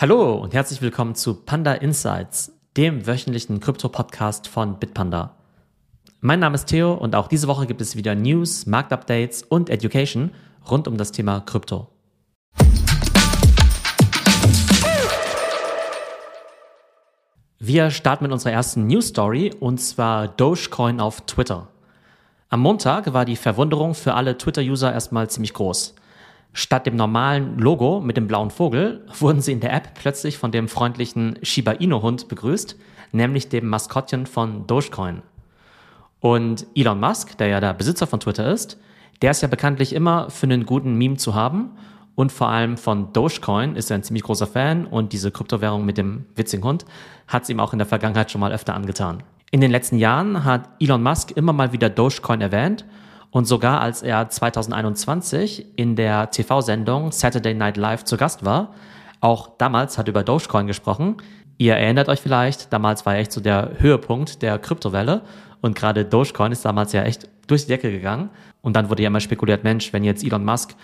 Hallo und herzlich willkommen zu Panda Insights, dem wöchentlichen Krypto-Podcast von Bitpanda. Mein Name ist Theo und auch diese Woche gibt es wieder News, Marktupdates und Education rund um das Thema Krypto. Wir starten mit unserer ersten News Story und zwar Dogecoin auf Twitter. Am Montag war die Verwunderung für alle Twitter-User erstmal ziemlich groß. Statt dem normalen Logo mit dem blauen Vogel wurden sie in der App plötzlich von dem freundlichen Shiba Inu Hund begrüßt, nämlich dem Maskottchen von Dogecoin. Und Elon Musk, der ja der Besitzer von Twitter ist, der ist ja bekanntlich immer für einen guten Meme zu haben und vor allem von Dogecoin ist er ein ziemlich großer Fan und diese Kryptowährung mit dem witzigen Hund hat es ihm auch in der Vergangenheit schon mal öfter angetan. In den letzten Jahren hat Elon Musk immer mal wieder Dogecoin erwähnt und sogar als er 2021 in der TV-Sendung Saturday Night Live zu Gast war, auch damals hat er über Dogecoin gesprochen. Ihr erinnert euch vielleicht, damals war echt so der Höhepunkt der Kryptowelle und gerade Dogecoin ist damals ja echt durch die Decke gegangen. Und dann wurde ja immer spekuliert, Mensch, wenn jetzt Elon Musk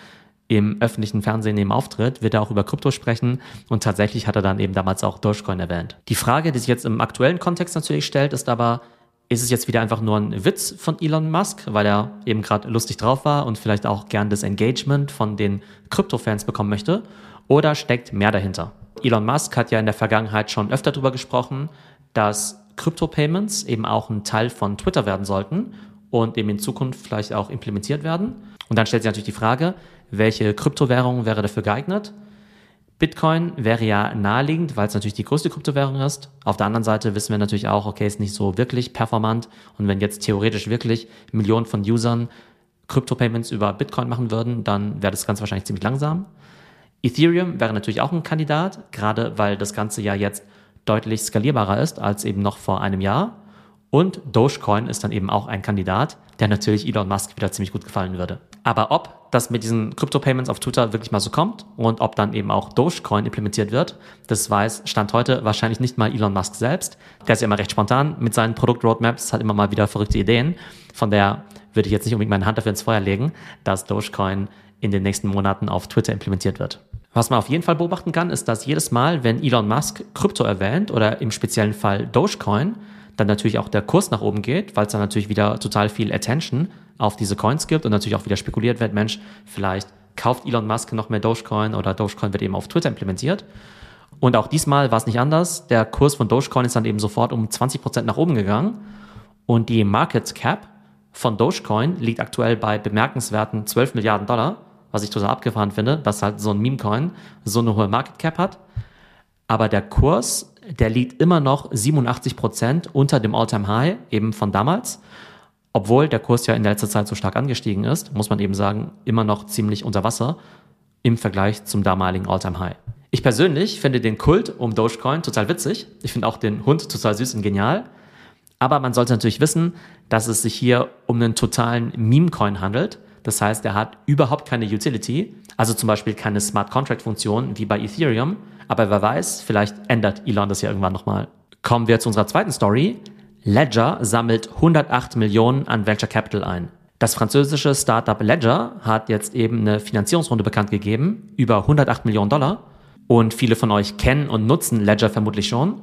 im öffentlichen Fernsehen eben auftritt, wird er auch über Krypto sprechen und tatsächlich hat er dann eben damals auch Dogecoin erwähnt. Die Frage, die sich jetzt im aktuellen Kontext natürlich stellt, ist aber, ist es jetzt wieder einfach nur ein Witz von Elon Musk, weil er eben gerade lustig drauf war und vielleicht auch gern das Engagement von den Krypto-Fans bekommen möchte? Oder steckt mehr dahinter? Elon Musk hat ja in der Vergangenheit schon öfter darüber gesprochen, dass Krypto-Payments eben auch ein Teil von Twitter werden sollten und eben in Zukunft vielleicht auch implementiert werden. Und dann stellt sich natürlich die Frage, welche Kryptowährung wäre dafür geeignet? Bitcoin wäre ja naheliegend, weil es natürlich die größte Kryptowährung ist. Auf der anderen Seite wissen wir natürlich auch, okay, ist nicht so wirklich performant. Und wenn jetzt theoretisch wirklich Millionen von Usern Krypto-Payments über Bitcoin machen würden, dann wäre das ganz wahrscheinlich ziemlich langsam. Ethereum wäre natürlich auch ein Kandidat, gerade weil das Ganze ja jetzt deutlich skalierbarer ist als eben noch vor einem Jahr. Und Dogecoin ist dann eben auch ein Kandidat, der natürlich Elon Musk wieder ziemlich gut gefallen würde. Aber ob das mit diesen Crypto-Payments auf Twitter wirklich mal so kommt und ob dann eben auch Dogecoin implementiert wird, das weiß Stand heute wahrscheinlich nicht mal Elon Musk selbst. Der ist ja immer recht spontan mit seinen Produkt-Roadmaps, hat immer mal wieder verrückte Ideen. Von der würde ich jetzt nicht unbedingt meine Hand dafür ins Feuer legen, dass Dogecoin in den nächsten Monaten auf Twitter implementiert wird. Was man auf jeden Fall beobachten kann, ist, dass jedes Mal, wenn Elon Musk Krypto erwähnt oder im speziellen Fall Dogecoin, dann natürlich auch der Kurs nach oben geht, weil es dann natürlich wieder total viel Attention auf diese Coins gibt und natürlich auch wieder spekuliert wird, Mensch, vielleicht kauft Elon Musk noch mehr Dogecoin oder Dogecoin wird eben auf Twitter implementiert. Und auch diesmal war es nicht anders. Der Kurs von Dogecoin ist dann eben sofort um 20% nach oben gegangen und die Market Cap von Dogecoin liegt aktuell bei bemerkenswerten 12 Milliarden Dollar, was ich total abgefahren finde, dass halt so ein Meme-Coin so eine hohe Market Cap hat. Aber der Kurs der liegt immer noch 87 Prozent unter dem All-Time-High eben von damals. Obwohl der Kurs ja in letzter Zeit so stark angestiegen ist, muss man eben sagen, immer noch ziemlich unter Wasser im Vergleich zum damaligen All-Time-High. Ich persönlich finde den Kult um Dogecoin total witzig. Ich finde auch den Hund total süß und genial. Aber man sollte natürlich wissen, dass es sich hier um einen totalen Meme-Coin handelt. Das heißt, er hat überhaupt keine Utility, also zum Beispiel keine Smart Contract-Funktion wie bei Ethereum, aber wer weiß, vielleicht ändert Elon das ja irgendwann nochmal. Kommen wir zu unserer zweiten Story. Ledger sammelt 108 Millionen an Venture Capital ein. Das französische Startup Ledger hat jetzt eben eine Finanzierungsrunde bekannt gegeben, über 108 Millionen Dollar. Und viele von euch kennen und nutzen Ledger vermutlich schon.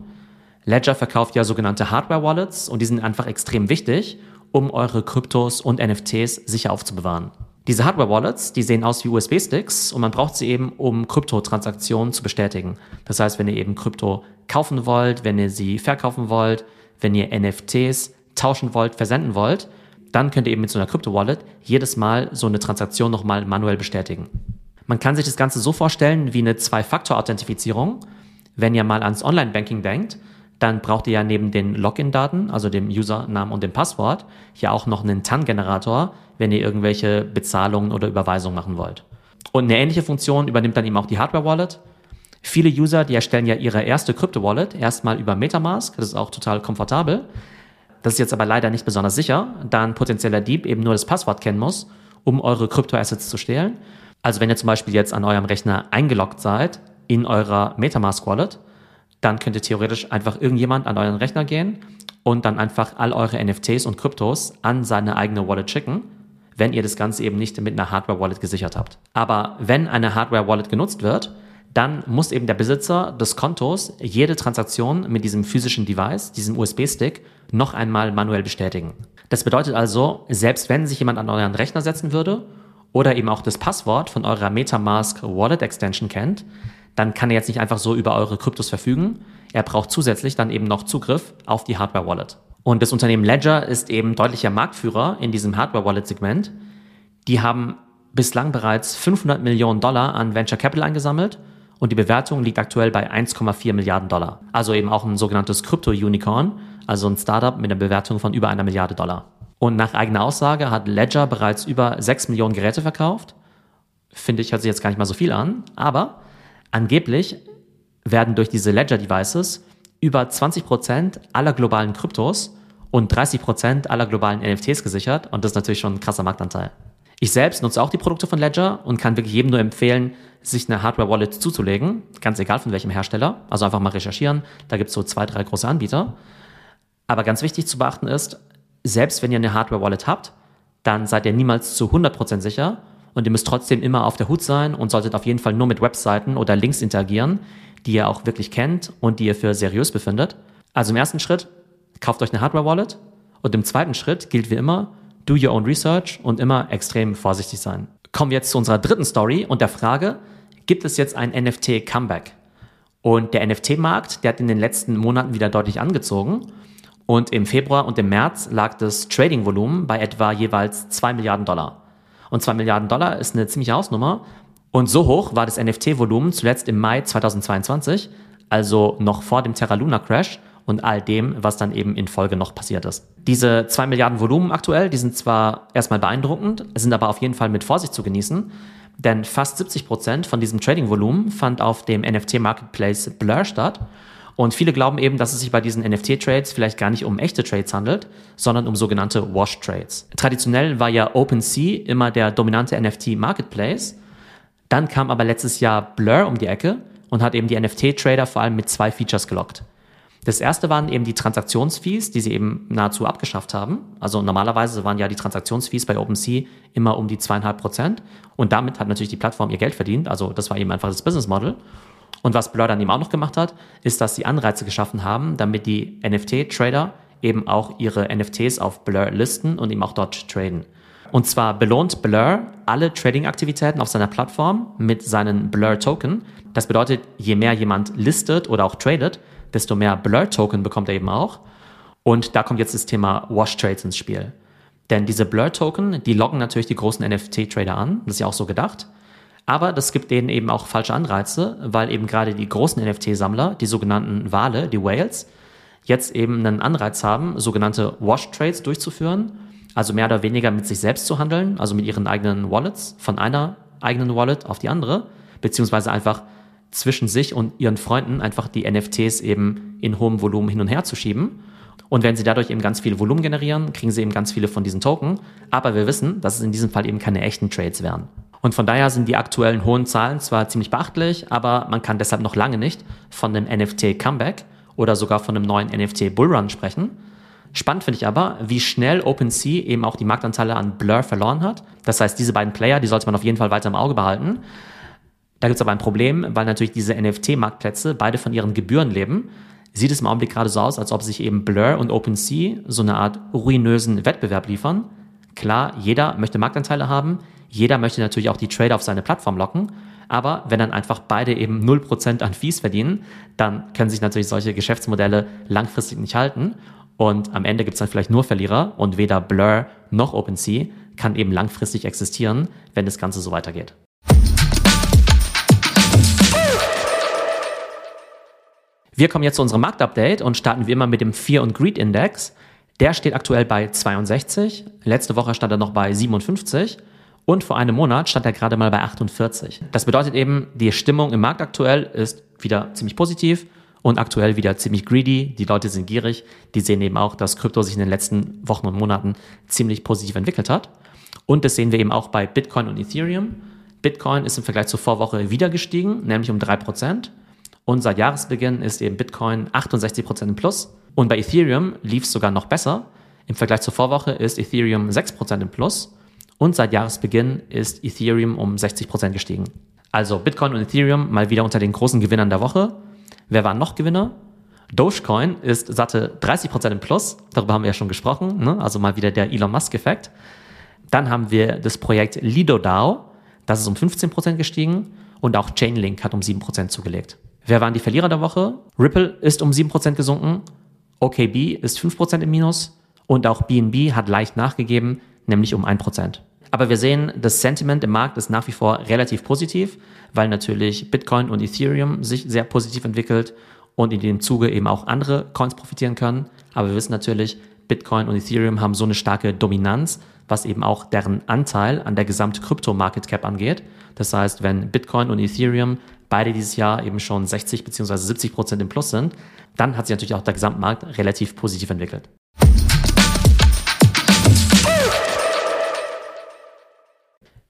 Ledger verkauft ja sogenannte Hardware-Wallets und die sind einfach extrem wichtig, um eure Kryptos und NFTs sicher aufzubewahren. Diese Hardware-Wallets, die sehen aus wie USB-Sticks und man braucht sie eben, um Kryptotransaktionen zu bestätigen. Das heißt, wenn ihr eben Krypto kaufen wollt, wenn ihr sie verkaufen wollt, wenn ihr NFTs tauschen wollt, versenden wollt, dann könnt ihr eben mit so einer Krypto-Wallet jedes Mal so eine Transaktion nochmal manuell bestätigen. Man kann sich das Ganze so vorstellen wie eine Zwei-Faktor-Authentifizierung. Wenn ihr mal ans Online-Banking denkt, dann braucht ihr ja neben den Login-Daten, also dem Usernamen und dem Passwort, ja auch noch einen TAN-Generator, wenn ihr irgendwelche Bezahlungen oder Überweisungen machen wollt. Und eine ähnliche Funktion übernimmt dann eben auch die Hardware-Wallet. Viele User, die erstellen ja ihre erste Krypto-Wallet erstmal über Metamask. Das ist auch total komfortabel. Das ist jetzt aber leider nicht besonders sicher, da ein potenzieller Dieb eben nur das Passwort kennen muss, um eure Krypto-Assets zu stehlen. Also wenn ihr zum Beispiel jetzt an eurem Rechner eingeloggt seid in eurer Metamask-Wallet, dann könnt ihr theoretisch einfach irgendjemand an euren Rechner gehen und dann einfach all eure NFTs und Kryptos an seine eigene Wallet schicken wenn ihr das Ganze eben nicht mit einer Hardware-Wallet gesichert habt. Aber wenn eine Hardware-Wallet genutzt wird, dann muss eben der Besitzer des Kontos jede Transaktion mit diesem physischen Device, diesem USB-Stick, noch einmal manuell bestätigen. Das bedeutet also, selbst wenn sich jemand an euren Rechner setzen würde oder eben auch das Passwort von eurer Metamask Wallet Extension kennt, dann kann er jetzt nicht einfach so über eure Kryptos verfügen. Er braucht zusätzlich dann eben noch Zugriff auf die Hardware Wallet. Und das Unternehmen Ledger ist eben deutlicher Marktführer in diesem Hardware Wallet Segment. Die haben bislang bereits 500 Millionen Dollar an Venture Capital eingesammelt und die Bewertung liegt aktuell bei 1,4 Milliarden Dollar. Also eben auch ein sogenanntes Krypto-Unicorn, also ein Startup mit einer Bewertung von über einer Milliarde Dollar. Und nach eigener Aussage hat Ledger bereits über 6 Millionen Geräte verkauft. Finde ich, hört sich jetzt gar nicht mal so viel an, aber angeblich werden durch diese Ledger-Devices über 20 Prozent aller globalen Kryptos und 30 Prozent aller globalen NFTs gesichert und das ist natürlich schon ein krasser Marktanteil. Ich selbst nutze auch die Produkte von Ledger und kann wirklich jedem nur empfehlen, sich eine Hardware-Wallet zuzulegen, ganz egal von welchem Hersteller. Also einfach mal recherchieren, da gibt es so zwei, drei große Anbieter. Aber ganz wichtig zu beachten ist, selbst wenn ihr eine Hardware-Wallet habt, dann seid ihr niemals zu 100% sicher und ihr müsst trotzdem immer auf der Hut sein und solltet auf jeden Fall nur mit Webseiten oder Links interagieren, die ihr auch wirklich kennt und die ihr für seriös befindet. Also im ersten Schritt, kauft euch eine Hardware-Wallet und im zweiten Schritt gilt wie immer, do your own research und immer extrem vorsichtig sein. Kommen wir jetzt zu unserer dritten Story und der Frage, gibt es jetzt ein NFT-Comeback? Und der NFT-Markt, der hat in den letzten Monaten wieder deutlich angezogen. Und im Februar und im März lag das Trading-Volumen bei etwa jeweils 2 Milliarden Dollar. Und 2 Milliarden Dollar ist eine ziemliche Hausnummer. Und so hoch war das NFT-Volumen zuletzt im Mai 2022, also noch vor dem Terra Luna Crash und all dem, was dann eben in Folge noch passiert ist. Diese zwei Milliarden Volumen aktuell, die sind zwar erstmal beeindruckend, sind aber auf jeden Fall mit Vorsicht zu genießen, denn fast 70 Prozent von diesem Trading-Volumen fand auf dem NFT-Marketplace Blur statt. Und viele glauben eben, dass es sich bei diesen NFT-Trades vielleicht gar nicht um echte Trades handelt, sondern um sogenannte Wash-Trades. Traditionell war ja OpenSea immer der dominante NFT-Marketplace. Dann kam aber letztes Jahr Blur um die Ecke und hat eben die NFT-Trader vor allem mit zwei Features gelockt. Das erste waren eben die Transaktionsfees, die sie eben nahezu abgeschafft haben. Also normalerweise waren ja die Transaktionsfees bei OpenSea immer um die zweieinhalb Prozent. Und damit hat natürlich die Plattform ihr Geld verdient. Also das war eben einfach das Business Model. Und was Blur dann eben auch noch gemacht hat, ist, dass sie Anreize geschaffen haben, damit die NFT-Trader eben auch ihre NFTs auf Blur listen und eben auch dort traden. Und zwar belohnt Blur alle Trading-Aktivitäten auf seiner Plattform mit seinen Blur-Token. Das bedeutet, je mehr jemand listet oder auch tradet, desto mehr Blur-Token bekommt er eben auch. Und da kommt jetzt das Thema Wash-Trades ins Spiel. Denn diese Blur-Token, die locken natürlich die großen NFT-Trader an. Das ist ja auch so gedacht. Aber das gibt denen eben auch falsche Anreize, weil eben gerade die großen NFT-Sammler, die sogenannten Wale, die Whales, jetzt eben einen Anreiz haben, sogenannte Wash-Trades durchzuführen. Also mehr oder weniger mit sich selbst zu handeln, also mit ihren eigenen Wallets, von einer eigenen Wallet auf die andere, beziehungsweise einfach zwischen sich und ihren Freunden einfach die NFTs eben in hohem Volumen hin und her zu schieben. Und wenn sie dadurch eben ganz viel Volumen generieren, kriegen sie eben ganz viele von diesen Token. Aber wir wissen, dass es in diesem Fall eben keine echten Trades wären. Und von daher sind die aktuellen hohen Zahlen zwar ziemlich beachtlich, aber man kann deshalb noch lange nicht von einem NFT-Comeback oder sogar von einem neuen NFT-Bullrun sprechen. Spannend finde ich aber, wie schnell OpenSea eben auch die Marktanteile an Blur verloren hat. Das heißt, diese beiden Player, die sollte man auf jeden Fall weiter im Auge behalten. Da gibt es aber ein Problem, weil natürlich diese NFT-Marktplätze beide von ihren Gebühren leben. Sieht es im Augenblick gerade so aus, als ob sich eben Blur und OpenSea so eine Art ruinösen Wettbewerb liefern. Klar, jeder möchte Marktanteile haben, jeder möchte natürlich auch die Trader auf seine Plattform locken, aber wenn dann einfach beide eben 0% an Fees verdienen, dann können sich natürlich solche Geschäftsmodelle langfristig nicht halten und am Ende gibt es dann vielleicht nur Verlierer und weder Blur noch OpenSea kann eben langfristig existieren, wenn das Ganze so weitergeht. Wir kommen jetzt zu unserem Marktupdate und starten wie immer mit dem Fear und Greed Index. Der steht aktuell bei 62. Letzte Woche stand er noch bei 57. Und vor einem Monat stand er gerade mal bei 48. Das bedeutet eben, die Stimmung im Markt aktuell ist wieder ziemlich positiv und aktuell wieder ziemlich greedy. Die Leute sind gierig. Die sehen eben auch, dass Krypto sich in den letzten Wochen und Monaten ziemlich positiv entwickelt hat. Und das sehen wir eben auch bei Bitcoin und Ethereum. Bitcoin ist im Vergleich zur Vorwoche wieder gestiegen, nämlich um drei Prozent. Und seit Jahresbeginn ist eben Bitcoin 68% im Plus. Und bei Ethereum lief es sogar noch besser. Im Vergleich zur Vorwoche ist Ethereum 6% im Plus. Und seit Jahresbeginn ist Ethereum um 60% gestiegen. Also Bitcoin und Ethereum mal wieder unter den großen Gewinnern der Woche. Wer waren noch Gewinner? Dogecoin ist satte 30% im Plus. Darüber haben wir ja schon gesprochen. Ne? Also mal wieder der Elon Musk-Effekt. Dann haben wir das Projekt LidoDAO. Das ist um 15% gestiegen. Und auch Chainlink hat um 7% zugelegt. Wer waren die Verlierer der Woche? Ripple ist um 7% gesunken. OKB ist 5% im Minus. Und auch BNB hat leicht nachgegeben, nämlich um 1%. Aber wir sehen, das Sentiment im Markt ist nach wie vor relativ positiv, weil natürlich Bitcoin und Ethereum sich sehr positiv entwickelt und in dem Zuge eben auch andere Coins profitieren können. Aber wir wissen natürlich, Bitcoin und Ethereum haben so eine starke Dominanz, was eben auch deren Anteil an der gesamten Krypto-Market Cap angeht. Das heißt, wenn Bitcoin und Ethereum beide dieses Jahr eben schon 60 bzw. 70 Prozent im Plus sind, dann hat sich natürlich auch der Gesamtmarkt relativ positiv entwickelt.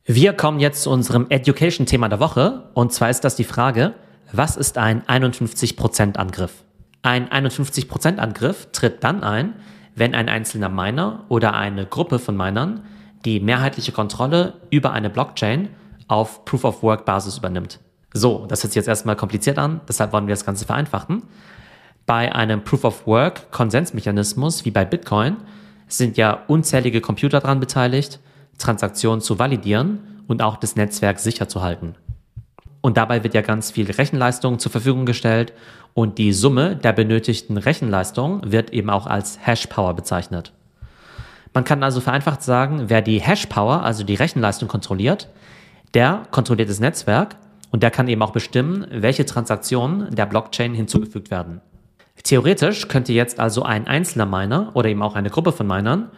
Wir kommen jetzt zu unserem Education-Thema der Woche. Und zwar ist das die Frage, was ist ein 51%-Angriff? Ein 51%-Angriff tritt dann ein, wenn ein einzelner Miner oder eine Gruppe von Minern die mehrheitliche Kontrolle über eine Blockchain auf Proof-of-Work-Basis übernimmt. So, das hört sich jetzt erstmal kompliziert an, deshalb wollen wir das Ganze vereinfachen. Bei einem Proof-of-Work-Konsensmechanismus wie bei Bitcoin sind ja unzählige Computer daran beteiligt Transaktionen zu validieren und auch das Netzwerk sicher zu halten. Und dabei wird ja ganz viel Rechenleistung zur Verfügung gestellt und die Summe der benötigten Rechenleistung wird eben auch als Hash-Power bezeichnet. Man kann also vereinfacht sagen, wer die Hash-Power, also die Rechenleistung kontrolliert, der kontrolliert das Netzwerk und der kann eben auch bestimmen, welche Transaktionen der Blockchain hinzugefügt werden. Theoretisch könnte jetzt also ein einzelner Miner oder eben auch eine Gruppe von Minern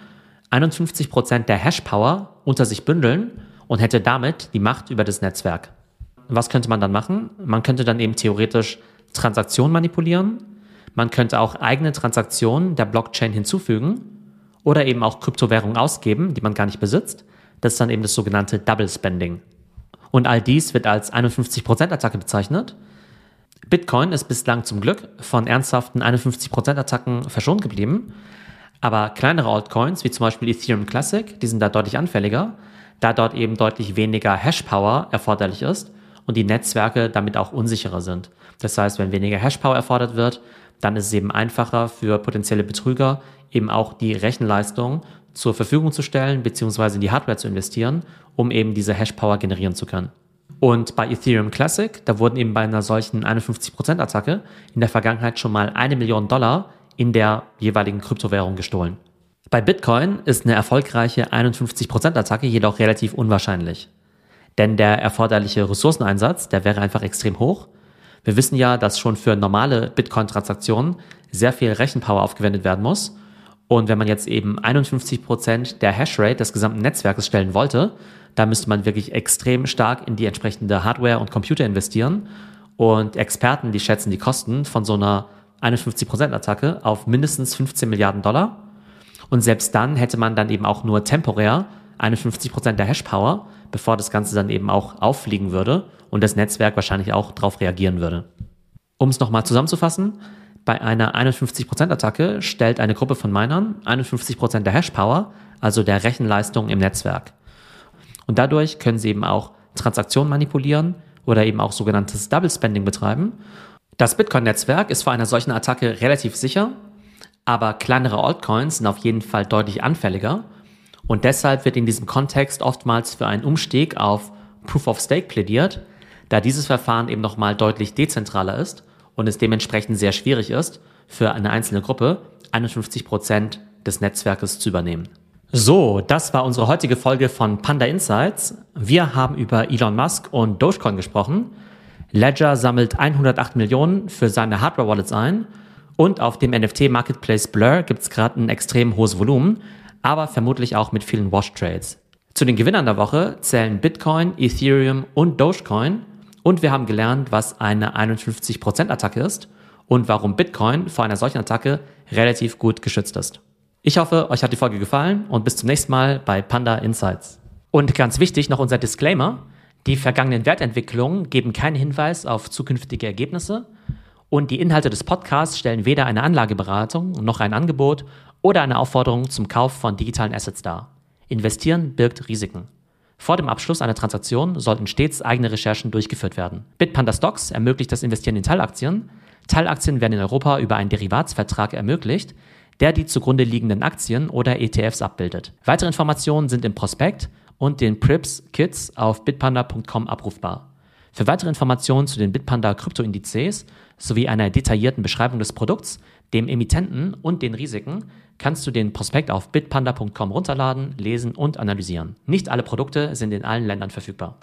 51% der Hashpower unter sich bündeln und hätte damit die Macht über das Netzwerk. Was könnte man dann machen? Man könnte dann eben theoretisch Transaktionen manipulieren. Man könnte auch eigene Transaktionen der Blockchain hinzufügen oder eben auch Kryptowährungen ausgeben, die man gar nicht besitzt. Das ist dann eben das sogenannte Double Spending. Und all dies wird als 51%-Attacke bezeichnet. Bitcoin ist bislang zum Glück von ernsthaften 51%-Attacken verschont geblieben. Aber kleinere Altcoins, wie zum Beispiel Ethereum Classic, die sind da deutlich anfälliger, da dort eben deutlich weniger Hashpower erforderlich ist und die Netzwerke damit auch unsicherer sind. Das heißt, wenn weniger Hashpower erfordert wird, dann ist es eben einfacher für potenzielle Betrüger, eben auch die Rechenleistung zur Verfügung zu stellen, beziehungsweise in die Hardware zu investieren, um eben diese Hashpower generieren zu können. Und bei Ethereum Classic, da wurden eben bei einer solchen 51% Attacke in der Vergangenheit schon mal eine Million Dollar in der jeweiligen Kryptowährung gestohlen. Bei Bitcoin ist eine erfolgreiche 51%-Attacke jedoch relativ unwahrscheinlich. Denn der erforderliche Ressourceneinsatz, der wäre einfach extrem hoch. Wir wissen ja, dass schon für normale Bitcoin-Transaktionen sehr viel Rechenpower aufgewendet werden muss. Und wenn man jetzt eben 51% der Hashrate des gesamten Netzwerkes stellen wollte, da müsste man wirklich extrem stark in die entsprechende Hardware und Computer investieren. Und Experten, die schätzen die Kosten von so einer 51%-Attacke auf mindestens 15 Milliarden Dollar. Und selbst dann hätte man dann eben auch nur temporär 51% der Hashpower, bevor das Ganze dann eben auch auffliegen würde und das Netzwerk wahrscheinlich auch darauf reagieren würde. Um es nochmal zusammenzufassen, bei einer 51%-Attacke stellt eine Gruppe von Minern 51% der Hashpower, also der Rechenleistung im Netzwerk. Und dadurch können sie eben auch Transaktionen manipulieren oder eben auch sogenanntes Double Spending betreiben. Das Bitcoin-Netzwerk ist vor einer solchen Attacke relativ sicher, aber kleinere Altcoins sind auf jeden Fall deutlich anfälliger. Und deshalb wird in diesem Kontext oftmals für einen Umstieg auf Proof of Stake plädiert, da dieses Verfahren eben nochmal deutlich dezentraler ist und es dementsprechend sehr schwierig ist, für eine einzelne Gruppe 51 Prozent des Netzwerkes zu übernehmen. So, das war unsere heutige Folge von Panda Insights. Wir haben über Elon Musk und Dogecoin gesprochen. Ledger sammelt 108 Millionen für seine Hardware-Wallets ein und auf dem NFT-Marketplace Blur gibt es gerade ein extrem hohes Volumen, aber vermutlich auch mit vielen Wash-Trades. Zu den Gewinnern der Woche zählen Bitcoin, Ethereum und Dogecoin und wir haben gelernt, was eine 51%-Attacke ist und warum Bitcoin vor einer solchen Attacke relativ gut geschützt ist. Ich hoffe, euch hat die Folge gefallen und bis zum nächsten Mal bei Panda Insights. Und ganz wichtig noch unser Disclaimer. Die vergangenen Wertentwicklungen geben keinen Hinweis auf zukünftige Ergebnisse und die Inhalte des Podcasts stellen weder eine Anlageberatung noch ein Angebot oder eine Aufforderung zum Kauf von digitalen Assets dar. Investieren birgt Risiken. Vor dem Abschluss einer Transaktion sollten stets eigene Recherchen durchgeführt werden. Bitpanda Stocks ermöglicht das Investieren in Teilaktien. Teilaktien werden in Europa über einen Derivatsvertrag ermöglicht, der die zugrunde liegenden Aktien oder ETFs abbildet. Weitere Informationen sind im Prospekt und den Prips Kits auf bitpanda.com abrufbar. Für weitere Informationen zu den Bitpanda Kryptoindizes sowie einer detaillierten Beschreibung des Produkts, dem Emittenten und den Risiken kannst du den Prospekt auf bitpanda.com runterladen, lesen und analysieren. Nicht alle Produkte sind in allen Ländern verfügbar.